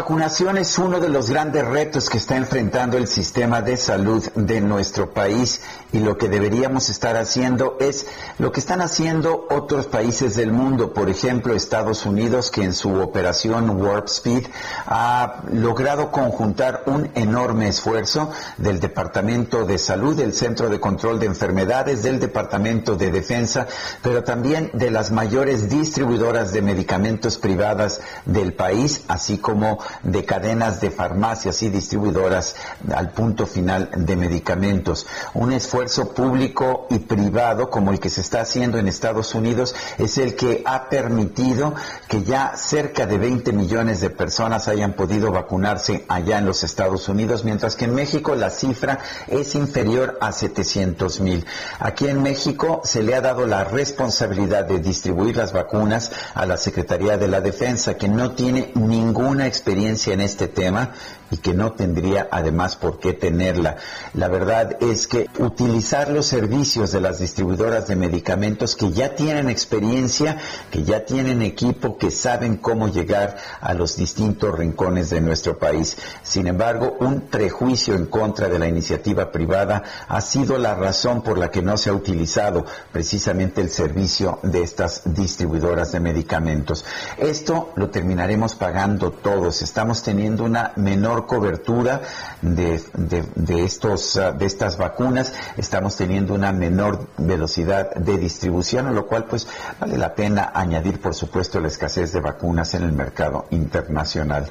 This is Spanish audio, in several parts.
Vacunación es uno de los grandes retos que está enfrentando el sistema de salud de nuestro país y lo que deberíamos estar haciendo es lo que están haciendo otros países del mundo, por ejemplo Estados Unidos que en su operación Warp Speed ha logrado conjuntar un enorme esfuerzo del Departamento de Salud, del Centro de Control de Enfermedades, del Departamento de Defensa, pero también de las mayores distribuidoras de medicamentos privadas del país, así como de cadenas de farmacias y distribuidoras al punto final de medicamentos. Un esfuerzo público y privado como el que se está haciendo en Estados Unidos es el que ha permitido que ya cerca de 20 millones de personas hayan podido vacunarse allá en los Estados Unidos, mientras que en México la cifra es inferior a 700 mil. Aquí en México se le ha dado la responsabilidad de distribuir las vacunas a la Secretaría de la Defensa, que no tiene ninguna experiencia en este tema y que no tendría además por qué tenerla. La verdad es que utilizar los servicios de las distribuidoras de medicamentos que ya tienen experiencia, que ya tienen equipo, que saben cómo llegar a los distintos rincones de nuestro país. Sin embargo, un prejuicio en contra de la iniciativa privada ha sido la razón por la que no se ha utilizado precisamente el servicio de estas distribuidoras de medicamentos. Esto lo terminaremos pagando todos. Estamos teniendo una menor cobertura de, de, estos, uh, de estas vacunas, estamos teniendo una menor velocidad de distribución, a lo cual pues vale la pena añadir por supuesto la escasez de vacunas en el mercado internacional.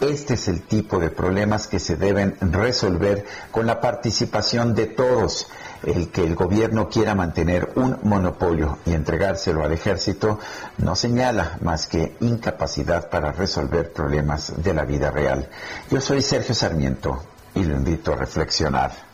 Este es el tipo de problemas que se deben resolver con la participación de todos. El que el gobierno quiera mantener un monopolio y entregárselo al ejército no señala más que incapacidad para resolver problemas de la vida real. Yo soy Sergio Sarmiento y lo invito a reflexionar.